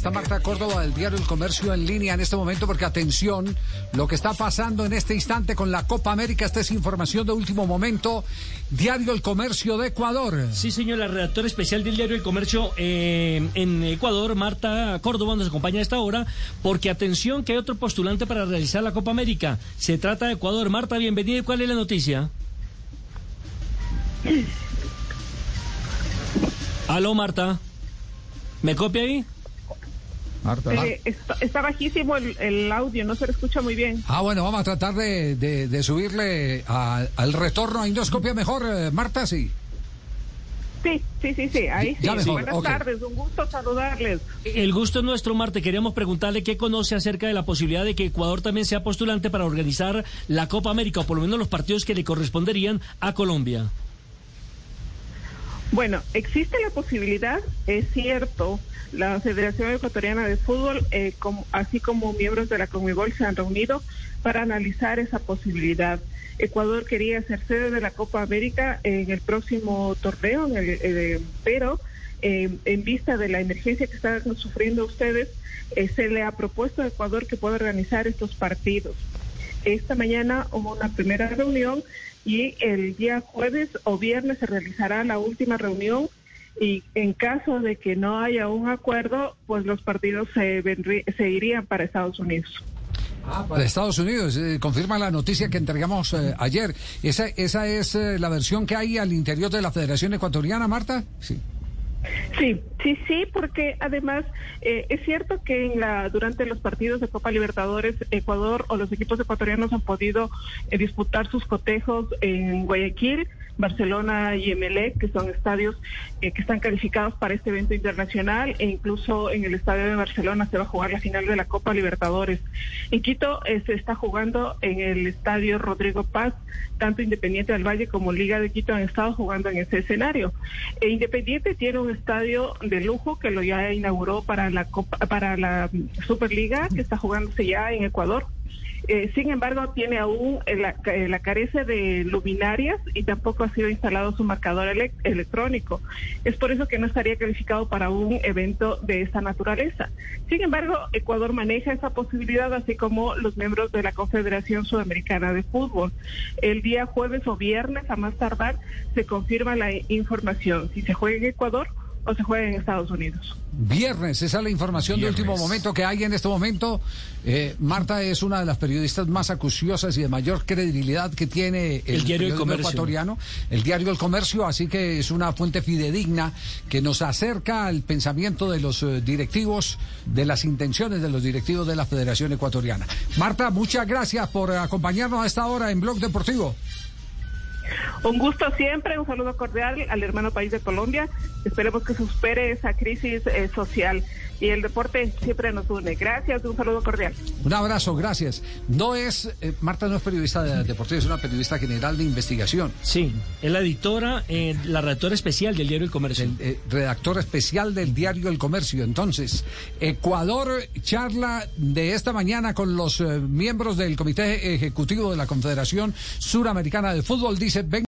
Está Marta Córdoba del diario El Comercio en línea en este momento porque atención, lo que está pasando en este instante con la Copa América, esta es información de último momento. Diario El Comercio de Ecuador. Sí, señor, la redactora especial del diario El Comercio eh, en Ecuador, Marta Córdoba, nos acompaña a esta hora porque atención que hay otro postulante para realizar la Copa América. Se trata de Ecuador. Marta, bienvenida. ¿Y cuál es la noticia? Aló, Marta. ¿Me copia ahí? Marta. Eh, está, bajísimo el, audio, no se le escucha muy bien. Ah, bueno, vamos a tratar de, subirle al retorno a Indoscopia mejor, eh, Marta, sí. Sí, sí, sí, sí, ahí sí. Buenas tardes, un gusto saludarles. El gusto es nuestro, Marta. Queríamos preguntarle qué conoce acerca de la posibilidad de que Ecuador también sea postulante para organizar la Copa América, o por lo menos los partidos que le corresponderían a Colombia. Bueno, existe la posibilidad, es cierto, la Federación Ecuatoriana de Fútbol, eh, así como miembros de la Conmebol, se han reunido para analizar esa posibilidad. Ecuador quería ser sede de la Copa América en el próximo torneo, eh, pero eh, en vista de la emergencia que están sufriendo ustedes, se le ha propuesto a Ecuador que pueda organizar estos partidos. Esta mañana hubo una primera reunión y el día jueves o viernes se realizará la última reunión y en caso de que no haya un acuerdo, pues los partidos se, se irían para Estados Unidos. Ah, para Estados Unidos, eh, confirma la noticia que entregamos eh, ayer. ¿Esa, ¿Esa es eh, la versión que hay al interior de la Federación Ecuatoriana, Marta? Sí. Sí, sí, sí, porque además eh, es cierto que en la durante los partidos de Copa Libertadores Ecuador o los equipos ecuatorianos han podido eh, disputar sus cotejos en Guayaquil Barcelona y Emelec, que son estadios eh, que están calificados para este evento internacional, e incluso en el estadio de Barcelona se va a jugar la final de la Copa Libertadores. En Quito eh, se está jugando en el estadio Rodrigo Paz, tanto Independiente del Valle como Liga de Quito han estado jugando en ese escenario. E Independiente tiene un estadio de lujo que lo ya inauguró para la Copa, para la Superliga, que está jugándose ya en Ecuador. Eh, sin embargo, tiene aún eh, la, eh, la, carece de luminarias y tampoco ha sido instalado su marcador electrónico. Es por eso que no estaría calificado para un evento de esta naturaleza. Sin embargo, Ecuador maneja esa posibilidad, así como los miembros de la Confederación Sudamericana de Fútbol. El día jueves o viernes, a más tardar, se confirma la información. Si se juega en Ecuador, o se juega en Estados Unidos. Viernes, esa es la información de último momento que hay en este momento. Eh, Marta es una de las periodistas más acuciosas y de mayor credibilidad que tiene el, diario El Comercio. ecuatoriano, el diario El Comercio, así que es una fuente fidedigna que nos acerca al pensamiento de los eh, directivos, de las intenciones de los directivos de la Federación Ecuatoriana. Marta, muchas gracias por acompañarnos a esta hora en Blog Deportivo. Un gusto siempre, un saludo cordial al hermano país de Colombia. Esperemos que supere esa crisis eh, social y el deporte siempre nos une. Gracias, un saludo cordial. Un abrazo, gracias. No es, eh, Marta no es periodista de deporte, es una periodista general de investigación. Sí, es la editora, eh, la redactora especial del diario El Comercio. El, redactora especial del diario El Comercio. Entonces, Ecuador charla de esta mañana con los miembros del Comité Ejecutivo de la Confederación Suramericana de Fútbol. Dice, ven